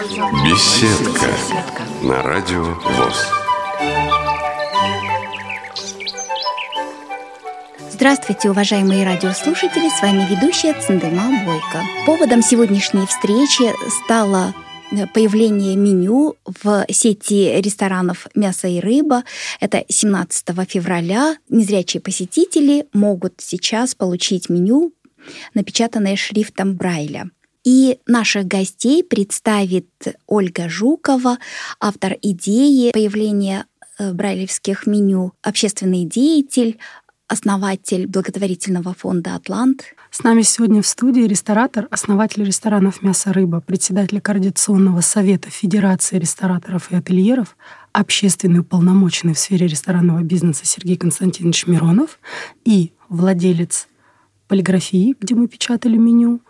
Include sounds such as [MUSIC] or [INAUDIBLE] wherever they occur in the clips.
Беседка. На радио ВОЗ. Здравствуйте, уважаемые радиослушатели! С вами ведущая Цендема Бойко. Поводом сегодняшней встречи стало э, появление меню в сети ресторанов «Мясо и рыба». Это 17 февраля. Незрячие посетители могут сейчас получить меню, напечатанное шрифтом Брайля. И наших гостей представит Ольга Жукова, автор идеи появления э, брайлевских меню, общественный деятель, основатель благотворительного фонда «Атлант». С нами сегодня в студии ресторатор, основатель ресторанов «Мясо-рыба», председатель Координационного совета Федерации рестораторов и ательеров, общественный уполномоченный в сфере ресторанного бизнеса Сергей Константинович Миронов и владелец полиграфии, где мы печатали меню,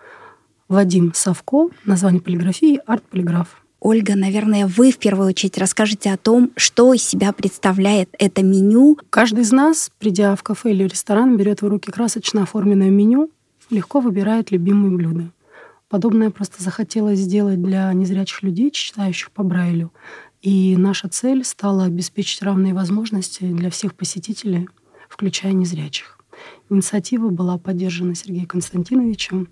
Вадим Савко, название полиграфии «Арт-полиграф». Ольга, наверное, вы в первую очередь расскажете о том, что из себя представляет это меню. Каждый из нас, придя в кафе или ресторан, берет в руки красочно оформленное меню, легко выбирает любимые блюда. Подобное просто захотелось сделать для незрячих людей, читающих по Брайлю. И наша цель стала обеспечить равные возможности для всех посетителей, включая незрячих. Инициатива была поддержана Сергеем Константиновичем,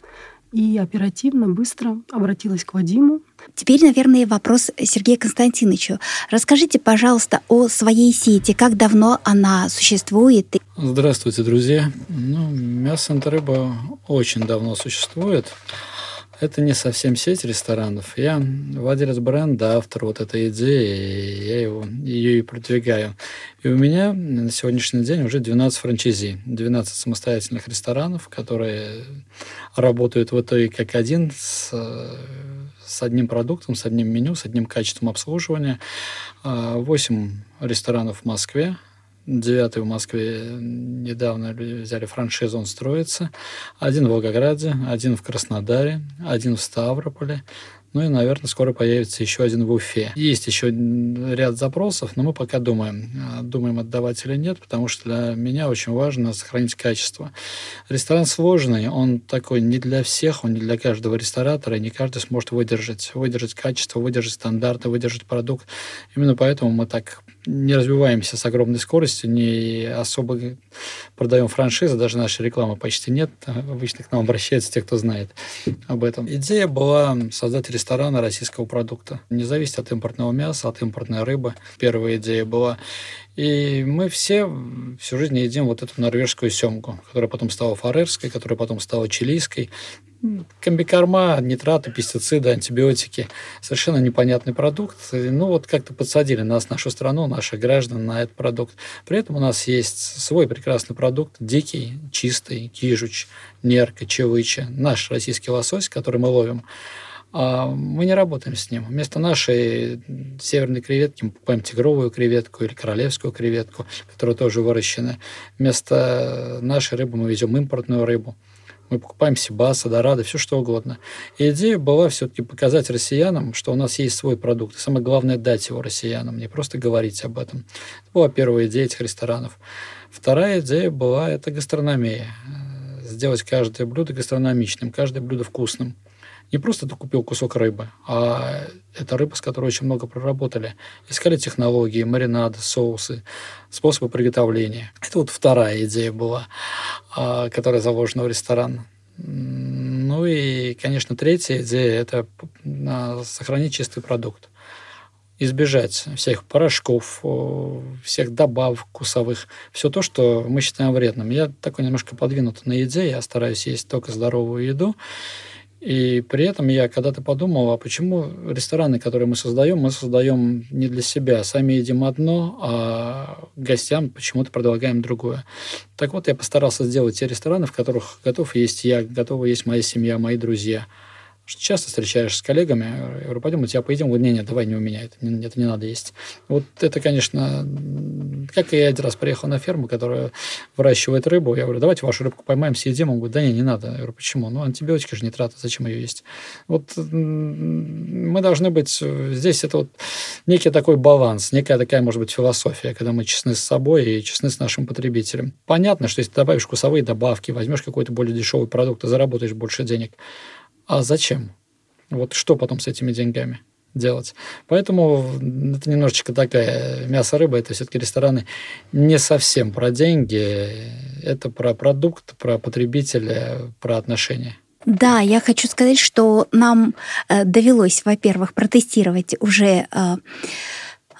и оперативно, быстро обратилась к Вадиму. Теперь, наверное, вопрос Сергею Константиновичу. Расскажите, пожалуйста, о своей сети. Как давно она существует? Здравствуйте, друзья. Ну, мясо и рыба очень давно существует. Это не совсем сеть ресторанов. Я владелец бренда, автор вот этой идеи, и я его, ее и продвигаю. И у меня на сегодняшний день уже 12 франчайзи, 12 самостоятельных ресторанов, которые работают в итоге как один с, с одним продуктом, с одним меню, с одним качеством обслуживания. 8 а, ресторанов в Москве, девятый в Москве недавно взяли франшизу, он строится. Один в Волгограде, один в Краснодаре, один в Ставрополе. Ну и, наверное, скоро появится еще один в Уфе. Есть еще ряд запросов, но мы пока думаем, а, думаем отдавать или нет, потому что для меня очень важно сохранить качество. Ресторан сложный, он такой не для всех, он не для каждого ресторатора, и не каждый сможет выдержать, выдержать качество, выдержать стандарты, выдержать продукт. Именно поэтому мы так не развиваемся с огромной скоростью, не особо продаем франшизы, даже нашей рекламы почти нет. Обычно к нам обращаются те, кто знает об этом. Идея была создать ресторана российского продукта. Не зависеть от импортного мяса, от импортной рыбы. Первая идея была. И мы все всю жизнь едим вот эту норвежскую семку, которая потом стала фарерской, которая потом стала чилийской. Комбикорма, нитраты, пестициды, антибиотики. Совершенно непонятный продукт. Ну, вот как-то подсадили нас, нашу страну, наших граждан на этот продукт. При этом у нас есть свой прекрасный продукт, дикий, чистый, кижуч, нерка, чевыча, наш российский лосось, который мы ловим. А мы не работаем с ним. Вместо нашей северной креветки мы покупаем тигровую креветку или королевскую креветку, которая тоже выращена. Вместо нашей рыбы мы везем импортную рыбу. Мы покупаем Сибаса, Дорадо, все что угодно. И идея была все-таки показать россиянам, что у нас есть свой продукт. И самое главное, дать его россиянам, не просто говорить об этом. Это была первая идея этих ресторанов. Вторая идея была это гастрономия. Сделать каждое блюдо гастрономичным, каждое блюдо вкусным не просто ты купил кусок рыбы, а это рыба, с которой очень много проработали. Искали технологии, маринады, соусы, способы приготовления. Это вот вторая идея была, а, которая заложена в ресторан. Ну и, конечно, третья идея – это сохранить чистый продукт избежать всех порошков, всех добавок вкусовых, все то, что мы считаем вредным. Я такой немножко подвинут на еде, я стараюсь есть только здоровую еду, и при этом я когда-то подумал, а почему рестораны, которые мы создаем, мы создаем не для себя, сами едим одно, а гостям почему-то предлагаем другое. Так вот, я постарался сделать те рестораны, в которых готов есть я, готова есть моя семья, мои друзья – часто встречаешься с коллегами, я говорю, пойдем, у тебя поедим, говорю, не-не, давай не у меня, это не, это не надо есть. Вот это, конечно, как я один раз приехал на ферму, которая выращивает рыбу, я говорю, давайте вашу рыбку поймаем, съедим, он говорит, да не, не надо. Я говорю, почему? Ну, антибиотики же нитраты, зачем ее есть? Вот мы должны быть, здесь это вот некий такой баланс, некая такая, может быть, философия, когда мы честны с собой и честны с нашим потребителем. Понятно, что если ты добавишь вкусовые добавки, возьмешь какой-то более дешевый продукт, ты заработаешь больше денег. А зачем? Вот что потом с этими деньгами? делать. Поэтому это немножечко такая мясо-рыба, это все-таки рестораны не совсем про деньги, это про продукт, про потребителя, про отношения. Да, я хочу сказать, что нам э, довелось, во-первых, протестировать уже э,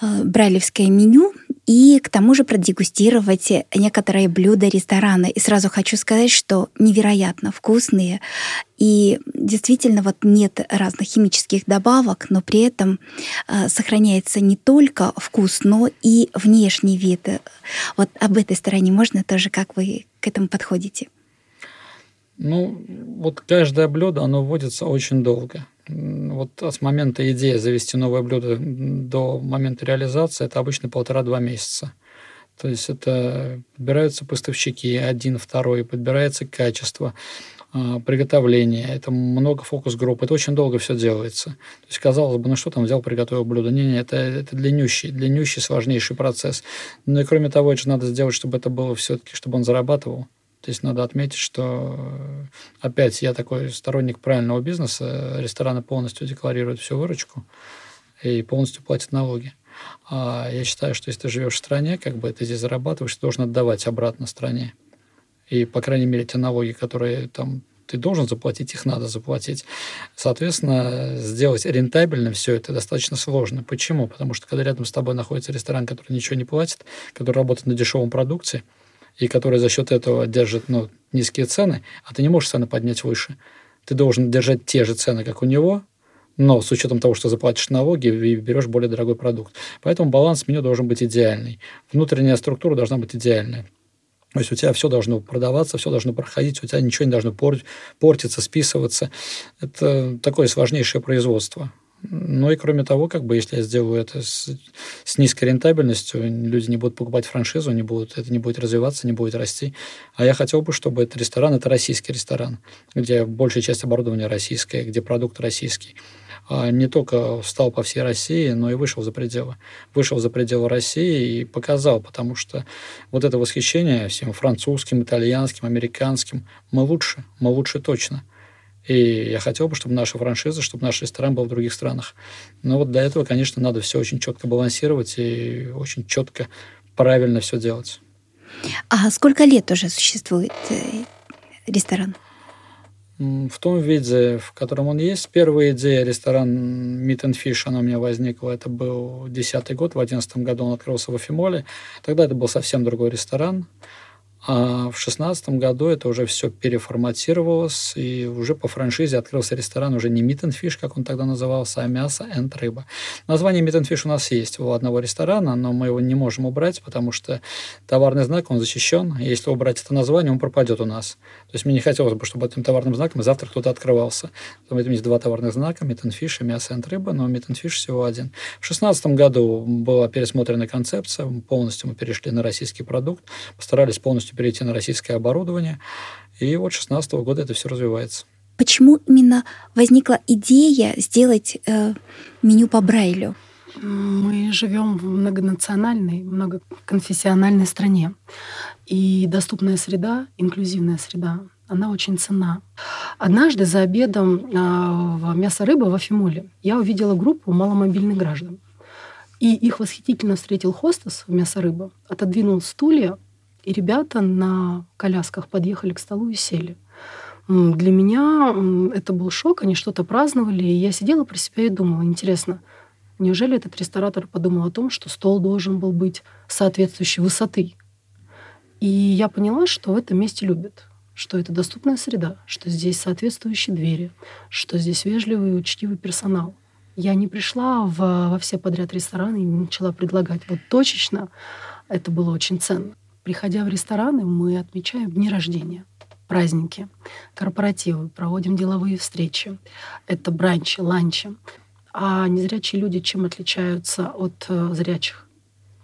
брайлевское меню и к тому же продегустировать некоторые блюда ресторана. И сразу хочу сказать, что невероятно вкусные. И действительно вот нет разных химических добавок, но при этом э, сохраняется не только вкус, но и внешний вид. Вот об этой стороне можно тоже, как вы к этому подходите? Ну, вот каждое блюдо, оно вводится очень долго вот с момента идеи завести новое блюдо до момента реализации это обычно полтора-два месяца. То есть это подбираются поставщики, один, второй, подбирается качество, а, приготовление, это много фокус-групп, это очень долго все делается. То есть, казалось бы, ну что там взял, приготовил блюдо? Не-не, это, это длиннющий, длиннющий, сложнейший процесс. Ну и кроме того, это же надо сделать, чтобы это было все-таки, чтобы он зарабатывал. То есть надо отметить, что э, опять я такой сторонник правильного бизнеса. Рестораны полностью декларируют всю выручку и полностью платят налоги. А я считаю, что если ты живешь в стране, как бы ты здесь зарабатываешь, ты должен отдавать обратно стране. И, по крайней мере, те налоги, которые там ты должен заплатить, их надо заплатить. Соответственно, сделать рентабельным все это достаточно сложно. Почему? Потому что когда рядом с тобой находится ресторан, который ничего не платит, который работает на дешевом продукции, и который за счет этого держит ну, низкие цены, а ты не можешь цены поднять выше. Ты должен держать те же цены, как у него, но с учетом того, что заплатишь налоги и берешь более дорогой продукт. Поэтому баланс меню должен быть идеальный. Внутренняя структура должна быть идеальная. То есть у тебя все должно продаваться, все должно проходить, у тебя ничего не должно портиться, списываться. Это такое сложнейшее производство. Ну и кроме того, как бы если я сделаю это с, с низкой рентабельностью, люди не будут покупать франшизу, не будут, это не будет развиваться, не будет расти. А я хотел бы, чтобы этот ресторан, это российский ресторан, где большая часть оборудования российская, где продукт российский. А не только встал по всей России, но и вышел за пределы. Вышел за пределы России и показал, потому что вот это восхищение всем французским, итальянским, американским, мы лучше, мы лучше точно – и я хотел бы, чтобы наша франшиза, чтобы наш ресторан был в других странах. Но вот для этого, конечно, надо все очень четко балансировать и очень четко, правильно все делать. А сколько лет уже существует э, ресторан? В том виде, в котором он есть. Первая идея ресторан Meat and Fish, она у меня возникла, это был десятый год, в одиннадцатом году он открылся в Афимоле. Тогда это был совсем другой ресторан. А в шестнадцатом году это уже все переформатировалось, и уже по франшизе открылся ресторан уже не Meat and Fish, как он тогда назывался, а мясо and рыба. Название Meat and Fish у нас есть у одного ресторана, но мы его не можем убрать, потому что товарный знак, он защищен. Если убрать это название, он пропадет у нас. То есть мне не хотелось бы, чтобы этим товарным знаком завтра кто-то открывался. Поэтому есть два товарных знака, Meat and Fish и мясо and рыба, но Meat and Fish всего один. В шестнадцатом году была пересмотрена концепция, полностью мы перешли на российский продукт, постарались полностью полностью перейти на российское оборудование. И вот с 2016 года это все развивается. Почему именно возникла идея сделать э, меню по Брайлю? Мы живем в многонациональной, многоконфессиональной стране. И доступная среда, инклюзивная среда, она очень ценна. Однажды за обедом а, в «Мясо рыба» в Афимоле я увидела группу маломобильных граждан. И их восхитительно встретил хостес в «Мясо рыба», отодвинул стулья, и ребята на колясках подъехали к столу и сели. Для меня это был шок, они что-то праздновали, и я сидела про себя и думала, интересно, неужели этот ресторатор подумал о том, что стол должен был быть соответствующей высоты? И я поняла, что в этом месте любят, что это доступная среда, что здесь соответствующие двери, что здесь вежливый и учтивый персонал. Я не пришла в, во все подряд рестораны и начала предлагать вот точечно. Это было очень ценно. Приходя в рестораны, мы отмечаем дни рождения, праздники, корпоративы, проводим деловые встречи. Это бранчи, ланчи. А незрячие люди чем отличаются от э, зрячих?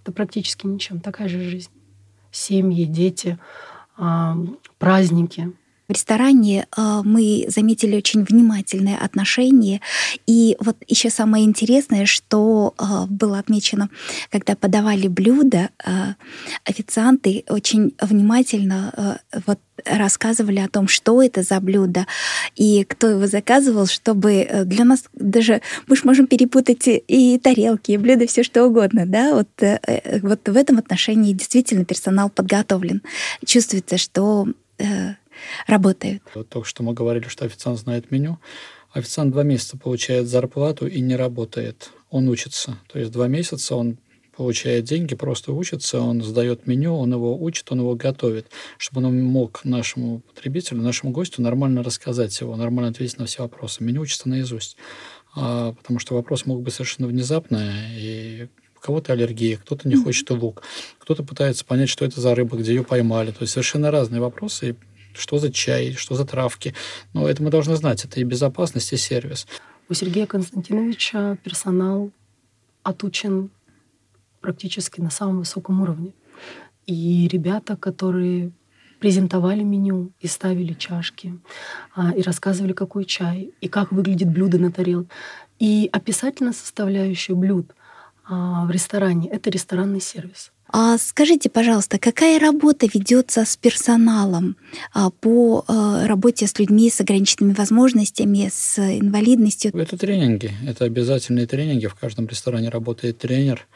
Это практически ничем. Такая же жизнь. Семьи, дети, э, праздники. В ресторане э, мы заметили очень внимательное отношение. И вот еще самое интересное, что э, было отмечено, когда подавали блюда, э, официанты очень внимательно э, вот рассказывали о том, что это за блюдо и кто его заказывал, чтобы э, для нас даже мы же можем перепутать и тарелки, и блюда, все что угодно, да, вот, э, э, вот в этом отношении действительно персонал подготовлен. Чувствуется, что работают. Вот только что мы говорили, что официант знает меню. Официант два месяца получает зарплату и не работает. Он учится. То есть два месяца он получает деньги, просто учится, он сдает меню, он его учит, он его готовит, чтобы он мог нашему потребителю, нашему гостю нормально рассказать его, нормально ответить на все вопросы. Меню учится наизусть. А, потому что вопрос мог быть совершенно внезапный, и у кого-то аллергия, кто-то не хочет лук, кто-то пытается понять, что это за рыба, где ее поймали. То есть совершенно разные вопросы, что за чай, что за травки. Но это мы должны знать. Это и безопасность, и сервис. У Сергея Константиновича персонал отучен практически на самом высоком уровне. И ребята, которые презентовали меню и ставили чашки, а, и рассказывали, какой чай, и как выглядит блюдо на тарелке. И описательная составляющая блюд а, в ресторане — это ресторанный сервис. А скажите, пожалуйста, какая работа ведется с персоналом а, по а, работе с людьми с ограниченными возможностями, с инвалидностью? Это тренинги, это обязательные тренинги. В каждом ресторане работает тренер,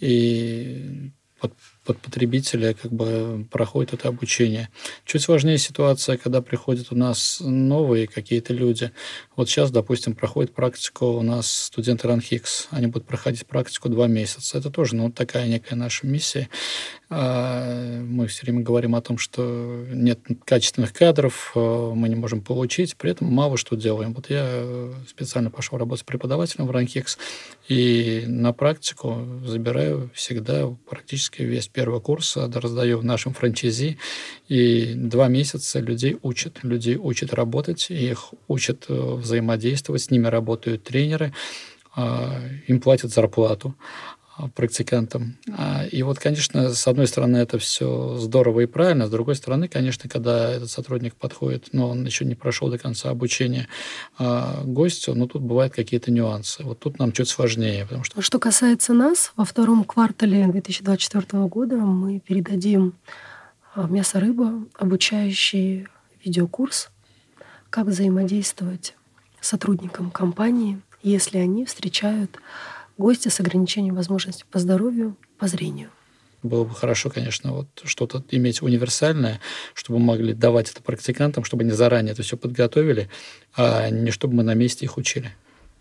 и под, под потребителя как бы проходит это обучение. Чуть сложнее ситуация, когда приходят у нас новые какие-то люди. Вот сейчас, допустим, проходит практику у нас студенты РАНХИКС. Они будут проходить практику два месяца. Это тоже ну, такая некая наша миссия. А, мы все время говорим о том, что нет качественных кадров, а, мы не можем получить, при этом мало что делаем. Вот я специально пошел работать преподавателем в РАНХИКС, и на практику забираю всегда практически весь первый курс, раздаю нашим франчайзи, и два месяца людей учат. Людей учат работать, их учат э, взаимодействовать, с ними работают тренеры, а, им платят зарплату а, практикантам. А, и вот, конечно, с одной стороны, это все здорово и правильно, с другой стороны, конечно, когда этот сотрудник подходит, но он еще не прошел до конца обучения гостю, ну, тут бывают какие-то нюансы. Вот тут нам чуть сложнее. Потому что... Что касается нас, во втором квартале 2024 года мы передадим «Мясо рыба», обучающий видеокурс, как взаимодействовать сотрудникам компании, если они встречают гостя с ограничением возможностей по здоровью, по зрению. Было бы хорошо, конечно, вот что-то иметь универсальное, чтобы мы могли давать это практикантам, чтобы они заранее это все подготовили, а не чтобы мы на месте их учили.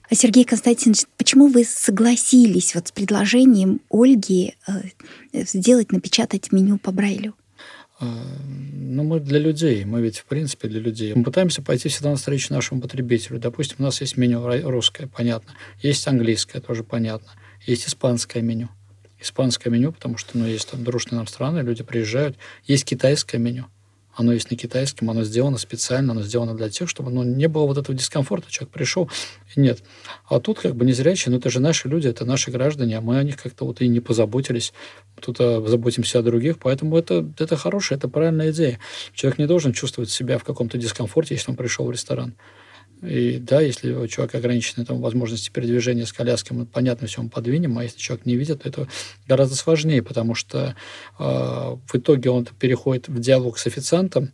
А Сергей Константинович, почему вы согласились вот с предложением Ольги э, сделать, напечатать меню по Брайлю? А, ну, мы для людей, мы ведь, в принципе, для людей. Мы пытаемся пойти всегда навстречу нашему потребителю. Допустим, у нас есть меню русское, понятно. Есть английское, тоже понятно. Есть испанское меню. Испанское меню, потому что, ну, есть там дружные нам страны, люди приезжают. Есть китайское меню. Оно есть на китайском, оно сделано специально, оно сделано для тех, чтобы ну, не было вот этого дискомфорта. Человек пришел, и нет. А тут как бы незрячие, ну это же наши люди, это наши граждане, а мы о них как-то вот и не позаботились. Тут а, заботимся о других, поэтому это, это хорошая, это правильная идея. Человек не должен чувствовать себя в каком-то дискомфорте, если он пришел в ресторан. И да, если у человека ограничены там, возможности передвижения с коляской, мы, понятно, все мы подвинем, а если человек не видит, то это гораздо сложнее, потому что э, в итоге он переходит в диалог с официантом,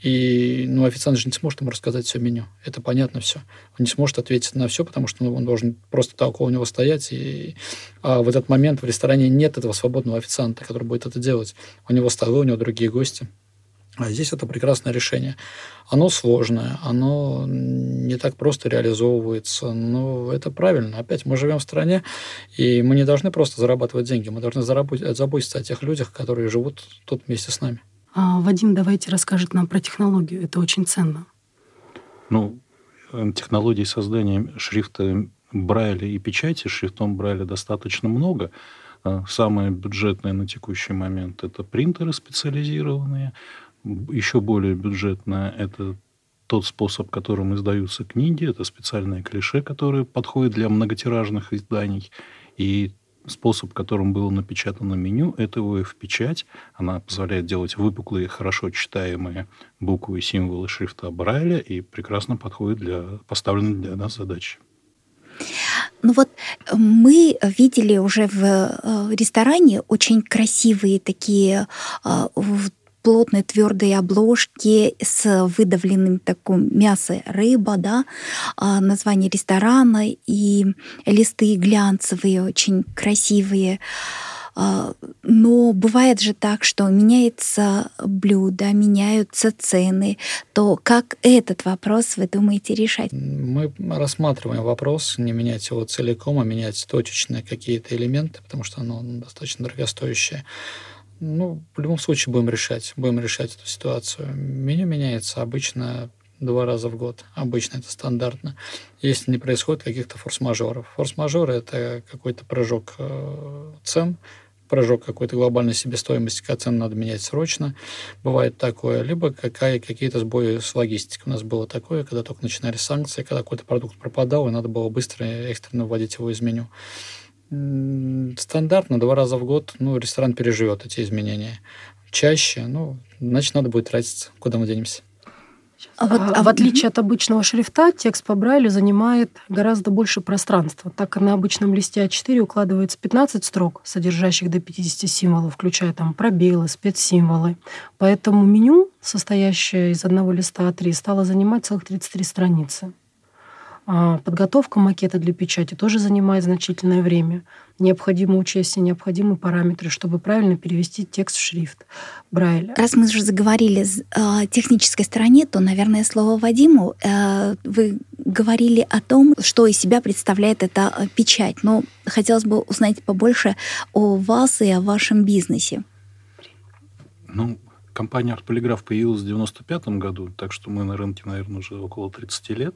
и ну, официант же не сможет ему рассказать все меню. Это понятно все. Он не сможет ответить на все, потому что ну, он должен просто так у него стоять. И а в этот момент в ресторане нет этого свободного официанта, который будет это делать. У него столы, у него другие гости. А здесь это прекрасное решение. Оно сложное, оно не так просто реализовывается, но это правильно. Опять мы живем в стране, и мы не должны просто зарабатывать деньги, мы должны заботиться о тех людях, которые живут тут вместе с нами. А, Вадим, давайте расскажет нам про технологию, это очень ценно. Ну, э, технологий создания шрифта Брайля и печати шрифтом Брайля достаточно много. А, самое бюджетное на текущий момент – это принтеры специализированные – еще более бюджетно это тот способ, которым издаются книги. Это специальное клише, которое подходит для многотиражных изданий. И способ, которым было напечатано меню, это ОФ-печать. Она позволяет делать выпуклые, хорошо читаемые буквы символы шрифта Брайля и прекрасно подходит для поставленной для нас задачи. Ну вот э, мы видели уже в э, ресторане очень красивые такие плотные твердые обложки с выдавленным таким мясо рыба, да, а, название ресторана и листы глянцевые, очень красивые. А, но бывает же так, что меняется блюдо, меняются цены. То как этот вопрос, вы думаете, решать? Мы рассматриваем вопрос не менять его целиком, а менять точечные какие-то элементы, потому что оно достаточно дорогостоящее. Ну, в любом случае будем решать, будем решать эту ситуацию. Меню меняется обычно два раза в год. Обычно это стандартно. Если не происходит каких-то форс-мажоров. Форс-мажоры – это какой-то прыжок э, цен, прыжок какой-то глобальной себестоимости, когда цены надо менять срочно. Бывает такое. Либо какая, какие-то сбои с логистикой. У нас было такое, когда только начинались санкции, когда какой-то продукт пропадал, и надо было быстро, экстренно вводить его из меню стандартно два раза в год ну, ресторан переживет эти изменения. Чаще, ну, значит, надо будет тратиться. Куда мы денемся? А, вот, а в отличие от обычного шрифта, текст по Брайлю занимает гораздо больше пространства, так как на обычном листе А4 укладывается 15 строк, содержащих до 50 символов, включая там пробелы, спецсимволы. Поэтому меню, состоящее из одного листа А3, стало занимать целых 33 страницы. А подготовка макета для печати тоже занимает значительное время. Необходимо учесть все необходимые параметры, чтобы правильно перевести текст в шрифт Брайля. Раз мы уже заговорили о технической стороне, то, наверное, слово Вадиму. Э, вы говорили о том, что из себя представляет эта э, печать, но хотелось бы узнать побольше о вас и о вашем бизнесе. Ну, компания «Артполиграф» появилась в 95 году, так что мы на рынке, наверное, уже около 30 лет.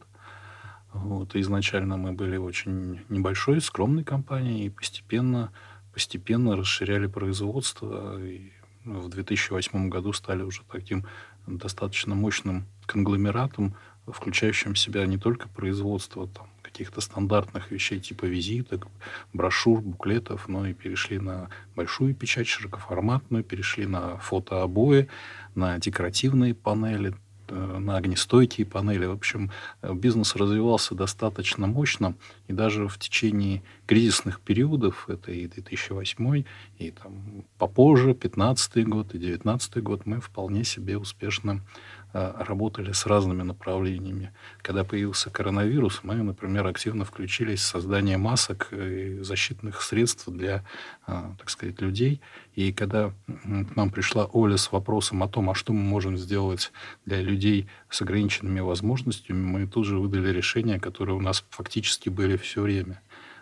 Вот, изначально мы были очень небольшой, скромной компанией, и постепенно, постепенно расширяли производство. И в 2008 году стали уже таким достаточно мощным конгломератом, включающим в себя не только производство там, каких-то стандартных вещей типа визиток, брошюр, буклетов, но и перешли на большую печать широкоформатную, перешли на фотообои, на декоративные панели, Э, на огнестойкие панели. В общем, э, бизнес развивался достаточно мощно, и даже в течение кризисных периодов, это и 2008, и там попозже, 15 год и 19 год, мы вполне себе успешно Э, работали с разными направлениями. Когда появился коронавирус, мы, например, активно включились в создание масок и защитных средств для, э, так сказать, людей. И когда к нам пришла Оля с вопросом о том, а что мы можем сделать для людей с ограниченными возможностями, мы тут же выдали решения, которые у нас фактически были все время.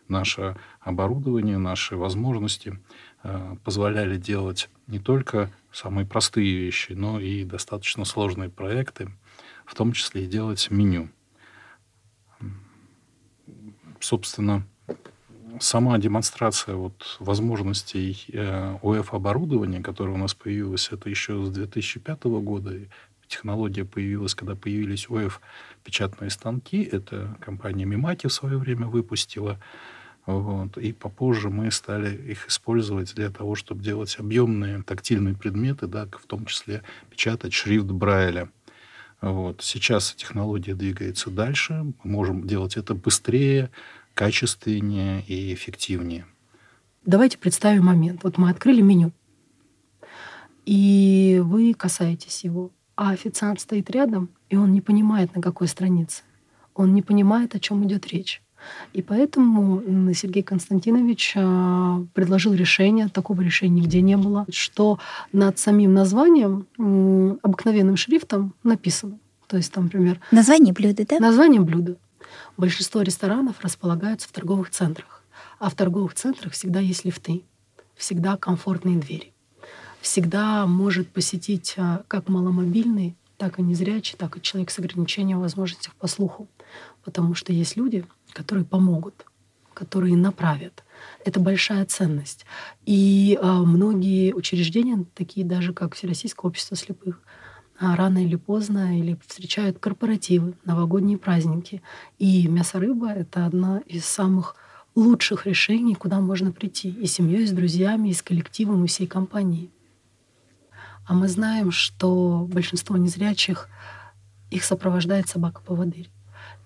Наше оборудование, наши возможности э, позволяли делать не только самые простые вещи, но и достаточно сложные проекты, в том числе и делать меню. Собственно, сама демонстрация вот возможностей э, ОФ-оборудования, которое у нас появилось, это еще с 2005 года. Технология появилась, когда появились ОФ-печатные станки. Это компания Мимаки в свое время выпустила. Вот. И попозже мы стали их использовать для того, чтобы делать объемные тактильные предметы, да, в том числе печатать шрифт Брайля. Вот. Сейчас технология двигается дальше. Мы можем делать это быстрее, качественнее и эффективнее. Давайте представим момент. Вот мы открыли меню, и вы касаетесь его, а официант стоит рядом, и он не понимает, на какой странице. Он не понимает, о чем идет речь. И поэтому Сергей Константинович а, предложил решение, такого решения нигде не было, что над самим названием обыкновенным шрифтом написано. То есть там, например... Название блюда, да? Название блюда. Большинство ресторанов располагаются в торговых центрах. А в торговых центрах всегда есть лифты, всегда комфортные двери. Всегда может посетить а, как маломобильный, так и незрячий, так и человек с ограничением возможностей по слуху. Потому что есть люди, которые помогут, которые направят. Это большая ценность. И а, многие учреждения, такие даже как Всероссийское общество слепых, а, рано или поздно или встречают корпоративы, новогодние праздники. И мясо-рыба — это одна из самых лучших решений, куда можно прийти и с семьей, и с друзьями, и с коллективом, и всей компанией. А мы знаем, что большинство незрячих их сопровождает собака-поводырь.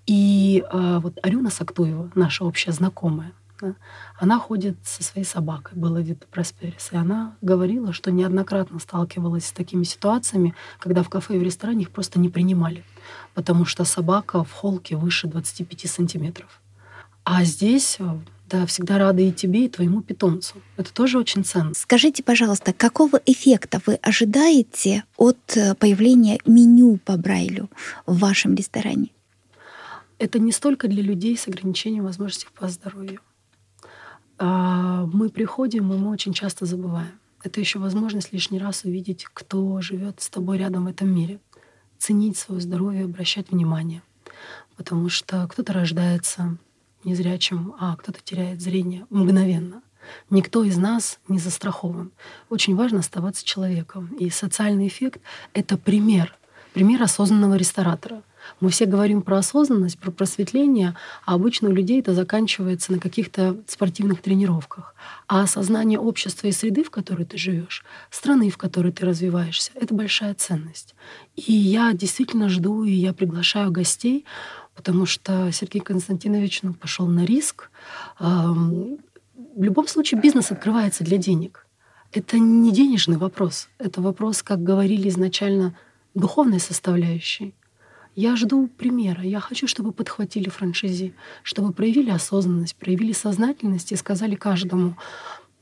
И э, вот Арюна Сактуева, наша общая знакомая, да, она ходит со своей собакой, была Вита Просперис, и она говорила, что неоднократно сталкивалась с такими ситуациями, когда в кафе и в ресторане их просто не принимали, потому что собака в холке выше 25 сантиметров. А здесь э, да, всегда рады и тебе, и твоему питомцу. Это тоже очень ценно. Скажите, пожалуйста, какого эффекта вы ожидаете от э, появления меню по Брайлю в вашем ресторане? Это не столько для людей с ограничением возможностей по здоровью. А мы приходим, и мы очень часто забываем. Это еще возможность лишний раз увидеть, кто живет с тобой рядом в этом мире. Ценить свое здоровье, обращать внимание. Потому что кто-то рождается незрячим, а кто-то теряет зрение мгновенно. Никто из нас не застрахован. Очень важно оставаться человеком. И социальный эффект — это пример, пример осознанного ресторатора. Мы все говорим про осознанность, про просветление, а обычно у людей это заканчивается на каких-то спортивных тренировках. А осознание общества и среды, в которой ты живешь, страны, в которой ты развиваешься, это большая ценность. И я действительно жду, и я приглашаю гостей потому что Сергей Константинович ну, пошел на риск. В любом случае бизнес открывается для денег. Это не денежный вопрос. Это вопрос, как говорили изначально, духовной составляющей. Я жду примера. Я хочу, чтобы подхватили франшизи, чтобы проявили осознанность, проявили сознательность и сказали каждому,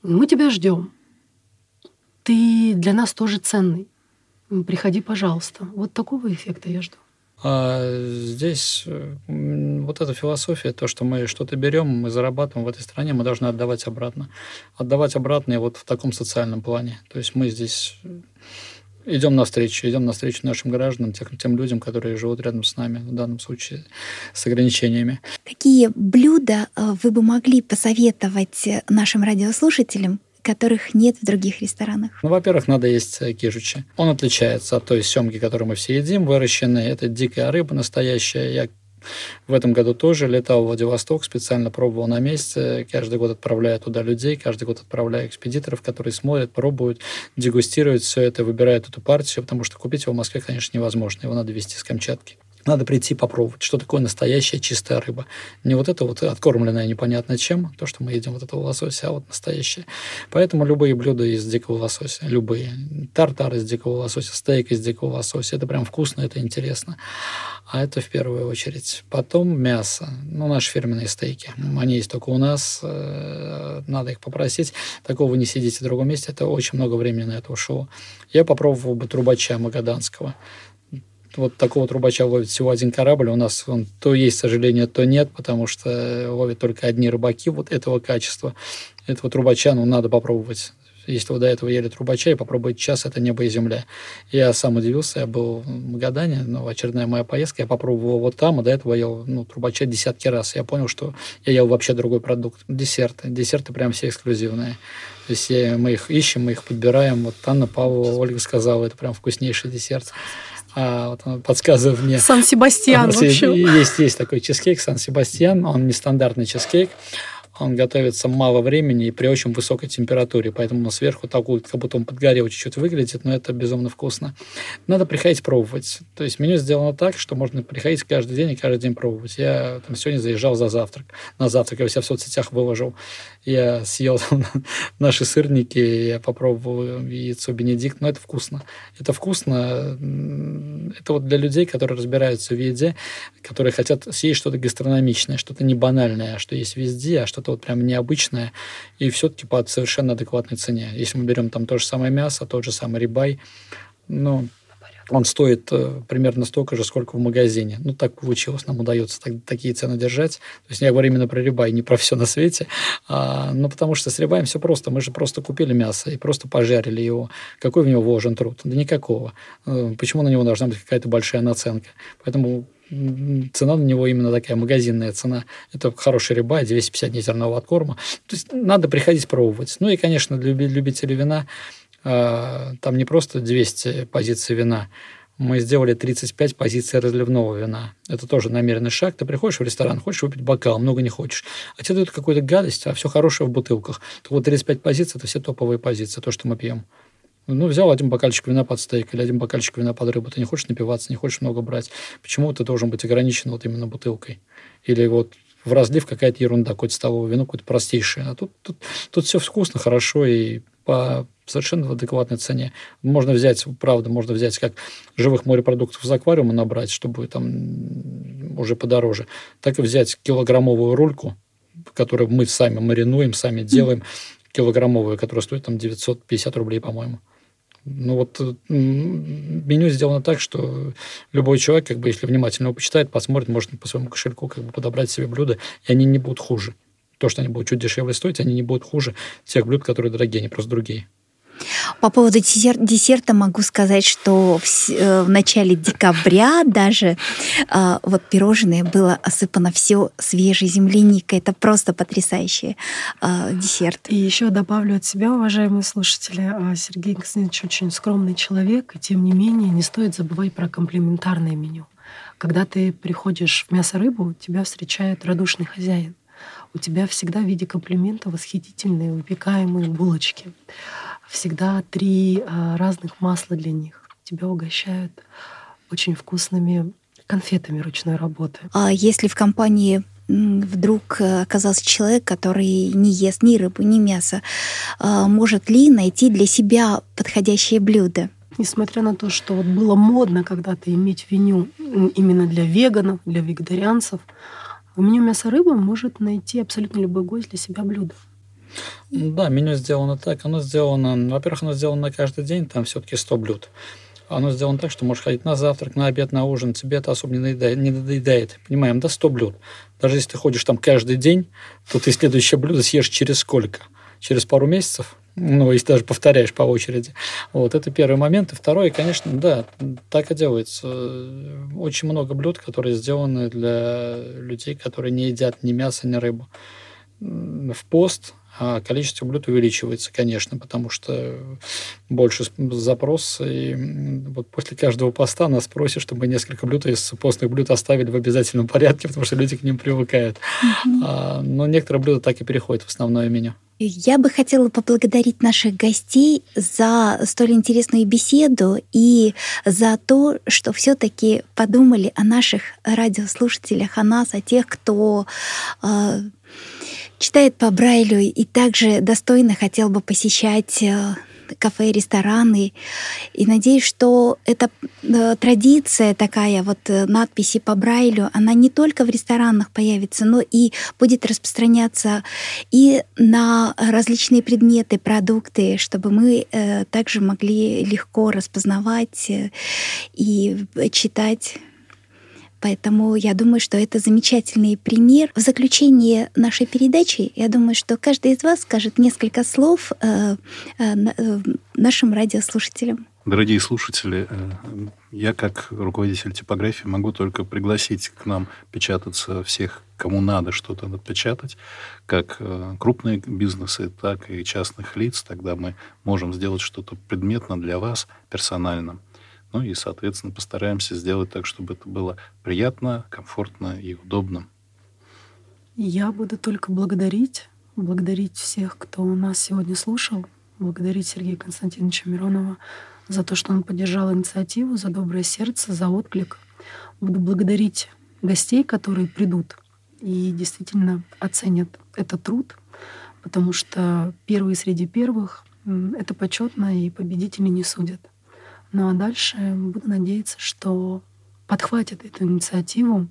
мы тебя ждем. Ты для нас тоже ценный. Приходи, пожалуйста. Вот такого эффекта я жду. А здесь вот эта философия, то, что мы что-то берем, мы зарабатываем в этой стране, мы должны отдавать обратно. Отдавать обратно и вот в таком социальном плане. То есть мы здесь идем навстречу, идем навстречу нашим гражданам, тем, тем людям, которые живут рядом с нами, в данном случае с ограничениями. Какие блюда э, вы бы могли посоветовать нашим радиослушателям, которых нет в других ресторанах? Ну, во-первых, надо есть кижучи. Он отличается от той семги, которую мы все едим, выращенной. Это дикая рыба настоящая. Я в этом году тоже летал в Владивосток, специально пробовал на месте. Каждый год отправляю туда людей, каждый год отправляю экспедиторов, которые смотрят, пробуют, дегустируют все это, выбирают эту партию, потому что купить его в Москве, конечно, невозможно. Его надо везти с Камчатки. Надо прийти попробовать, что такое настоящая чистая рыба. Не вот это вот откормленная непонятно чем, то, что мы едим вот этого лосося, а вот настоящее. Поэтому любые блюда из дикого лосося, любые. Тартар из дикого лосося, стейк из дикого лосося, это прям вкусно, это интересно. А это в первую очередь. Потом мясо. Ну, наши фирменные стейки. Они есть только у нас. Э, надо их попросить. Такого не сидите в другом месте. Это очень много времени на это ушло. Я попробовал бы трубача магаданского вот такого трубача ловит всего один корабль. У нас он то есть, к сожалению, то нет, потому что ловят только одни рыбаки вот этого качества. Этого трубача, ну, надо попробовать. Если вы до этого ели трубача и попробовать час, это небо и земля. Я сам удивился, я был в Магадане, но очередная моя поездка, я попробовал вот там, а до этого ел ну, трубача десятки раз. Я понял, что я ел вообще другой продукт. Десерты. Десерты прям все эксклюзивные. То есть мы их ищем, мы их подбираем. Вот Анна Павлова, Ольга сказала, это прям вкуснейший десерт. А, вот он подсказывает мне. Сан-Себастьян, в общем. Есть, есть такой чизкейк, Сан-Себастьян. Он нестандартный чизкейк он готовится мало времени и при очень высокой температуре, поэтому сверху так вот, как будто он подгорел чуть-чуть выглядит, но это безумно вкусно. Надо приходить пробовать. То есть меню сделано так, что можно приходить каждый день и каждый день пробовать. Я там сегодня заезжал за завтрак. На завтрак я себя в соцсетях выложил. Я съел [LAUGHS] наши сырники, я попробовал яйцо Бенедикт, но это вкусно. Это вкусно. Это вот для людей, которые разбираются в еде, которые хотят съесть что-то гастрономичное, что-то не банальное, что есть везде, а что-то что-то вот прям необычное, и все-таки по совершенно адекватной цене. Если мы берем там то же самое мясо, тот же самый рибай, ну, он стоит э, примерно столько же, сколько в магазине. Ну, так получилось, нам удается так, такие цены держать. То есть я говорю именно про рибай, не про все на свете. А, ну, потому что с рибаем все просто. Мы же просто купили мясо и просто пожарили его. Какой в него вложен труд? Да никакого. Э, почему на него должна быть какая-то большая наценка? Поэтому цена на него именно такая магазинная цена. Это хороший рыба, 250 дней зернового откорма. То есть надо приходить пробовать. Ну и, конечно, для любителей вина а, там не просто 200 позиций вина. мы сделали 35 позиций разливного вина. Это тоже намеренный шаг. Ты приходишь в ресторан, хочешь выпить бокал, много не хочешь. А тебе дают какую-то гадость, а все хорошее в бутылках. Так вот 35 позиций – это все топовые позиции, то, что мы пьем. Ну, взял один бокальчик вина под стейк или один бокальчик вина под рыбу. Ты не хочешь напиваться, не хочешь много брать. Почему ты должен быть ограничен вот именно бутылкой? Или вот в разлив какая-то ерунда, какое-то столовое вино, какое-то простейшее. А тут, тут, тут все вкусно, хорошо и по совершенно в адекватной цене. Можно взять, правда, можно взять как живых морепродуктов из аквариума набрать, чтобы там уже подороже, так и взять килограммовую рульку, которую мы сами маринуем, сами делаем, килограммовую, которая стоит там 950 рублей, по-моему. Ну вот меню сделано так, что любой человек, как бы, если внимательно его почитает, посмотрит, может по своему кошельку как бы подобрать себе блюда, и они не будут хуже. То, что они будут чуть дешевле стоить, они не будут хуже тех блюд, которые дорогие, они просто другие. По поводу десерт, десерта могу сказать, что в, э, в начале декабря даже э, вот пирожное было осыпано все свежей земляникой. Это просто потрясающий э, десерт. И еще добавлю от себя, уважаемые слушатели, а, Сергей Константинович очень скромный человек, и тем не менее не стоит забывать про комплементарное меню. Когда ты приходишь в мясо-рыбу, тебя встречает радушный хозяин. У тебя всегда в виде комплимента восхитительные выпекаемые булочки всегда три а, разных масла для них. Тебя угощают очень вкусными конфетами ручной работы. А если в компании вдруг э, оказался человек, который не ест ни рыбу, ни мясо, а, может ли найти для себя подходящее блюдо? Несмотря на то, что вот было модно когда-то иметь меню именно для веганов, для вегетарианцев, в меню мясо-рыба может найти абсолютно любой гость для себя блюдо. Да, меню сделано так. Оно сделано, во-первых, оно сделано на каждый день, там все-таки 100 блюд. Оно сделано так, что можешь ходить на завтрак, на обед, на ужин, тебе это особо не надоедает. Не надоедает. Понимаем, да, 100 блюд. Даже если ты ходишь там каждый день, то ты следующее блюдо съешь через сколько? Через пару месяцев? Ну, если даже повторяешь по очереди. Вот, это первый момент. И второй, конечно, да, так и делается. Очень много блюд, которые сделаны для людей, которые не едят ни мясо, ни рыбу. В пост а количество блюд увеличивается, конечно, потому что больше запрос, и вот после каждого поста нас просят, чтобы мы несколько блюд из постных блюд оставили в обязательном порядке, потому что люди к ним привыкают. Mm-hmm. А, но некоторые блюда так и переходят в основное меню. Я бы хотела поблагодарить наших гостей за столь интересную беседу и за то, что все-таки подумали о наших радиослушателях, о нас, о тех, кто э, читает по Брайлю и также достойно хотел бы посещать э, кафе, рестораны. И надеюсь, что эта э, традиция такая, вот э, надписи по Брайлю, она не только в ресторанах появится, но и будет распространяться и на различные предметы, продукты, чтобы мы также могли легко распознавать и читать Поэтому я думаю, что это замечательный пример. В заключение нашей передачи, я думаю, что каждый из вас скажет несколько слов э, э, э нашим радиослушателям. Дорогие слушатели, э, я как руководитель типографии могу только пригласить к нам печататься всех, кому надо что-то напечатать, как э, крупные бизнесы, так и частных лиц. Тогда мы можем сделать что-то предметно для вас, персонально. Ну и, соответственно, постараемся сделать так, чтобы это было приятно, комфортно и удобно. Я буду только благодарить, благодарить всех, кто у нас сегодня слушал, благодарить Сергея Константиновича Миронова за то, что он поддержал инициативу, за доброе сердце, за отклик. Буду благодарить гостей, которые придут и действительно оценят этот труд, потому что первые среди первых — это почетно, и победители не судят. Ну а дальше буду надеяться, что подхватят эту инициативу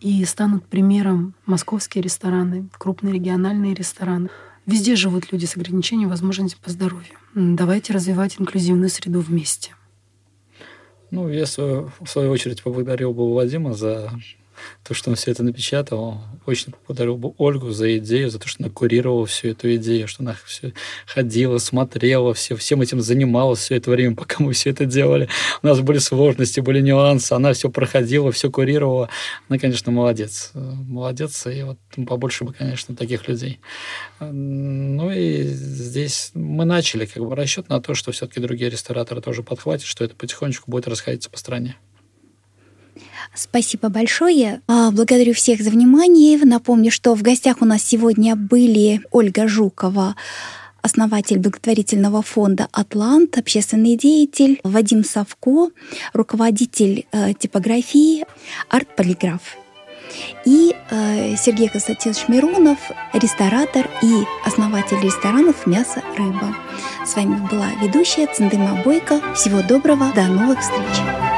и станут примером московские рестораны, крупные региональные рестораны. Везде живут люди с ограничением возможностей по здоровью. Давайте развивать инклюзивную среду вместе. Ну, я в свою очередь поблагодарил бы Владима за то, что он все это напечатал. Очень благодарю Ольгу за идею, за то, что она курировала всю эту идею, что она все ходила, смотрела, все, всем этим занималась все это время, [LAUGHS] пока мы все это делали. У нас были сложности, были нюансы, она все проходила, все курировала. Она, конечно, молодец. Молодец, и вот побольше бы, конечно, таких людей. Ну и здесь мы начали как бы расчет на то, что все-таки другие рестораторы тоже подхватят, что это потихонечку будет расходиться по стране. Спасибо большое. А, благодарю всех за внимание. Напомню, что в гостях у нас сегодня были Ольга Жукова, основатель благотворительного фонда «Атлант», общественный деятель, Вадим Савко, руководитель э, типографии «Арт-полиграф» и э, Сергей Константинович Миронов, ресторатор и основатель ресторанов «Мясо, рыба». С вами была ведущая Циндыма Бойко. Всего доброго, до новых встреч!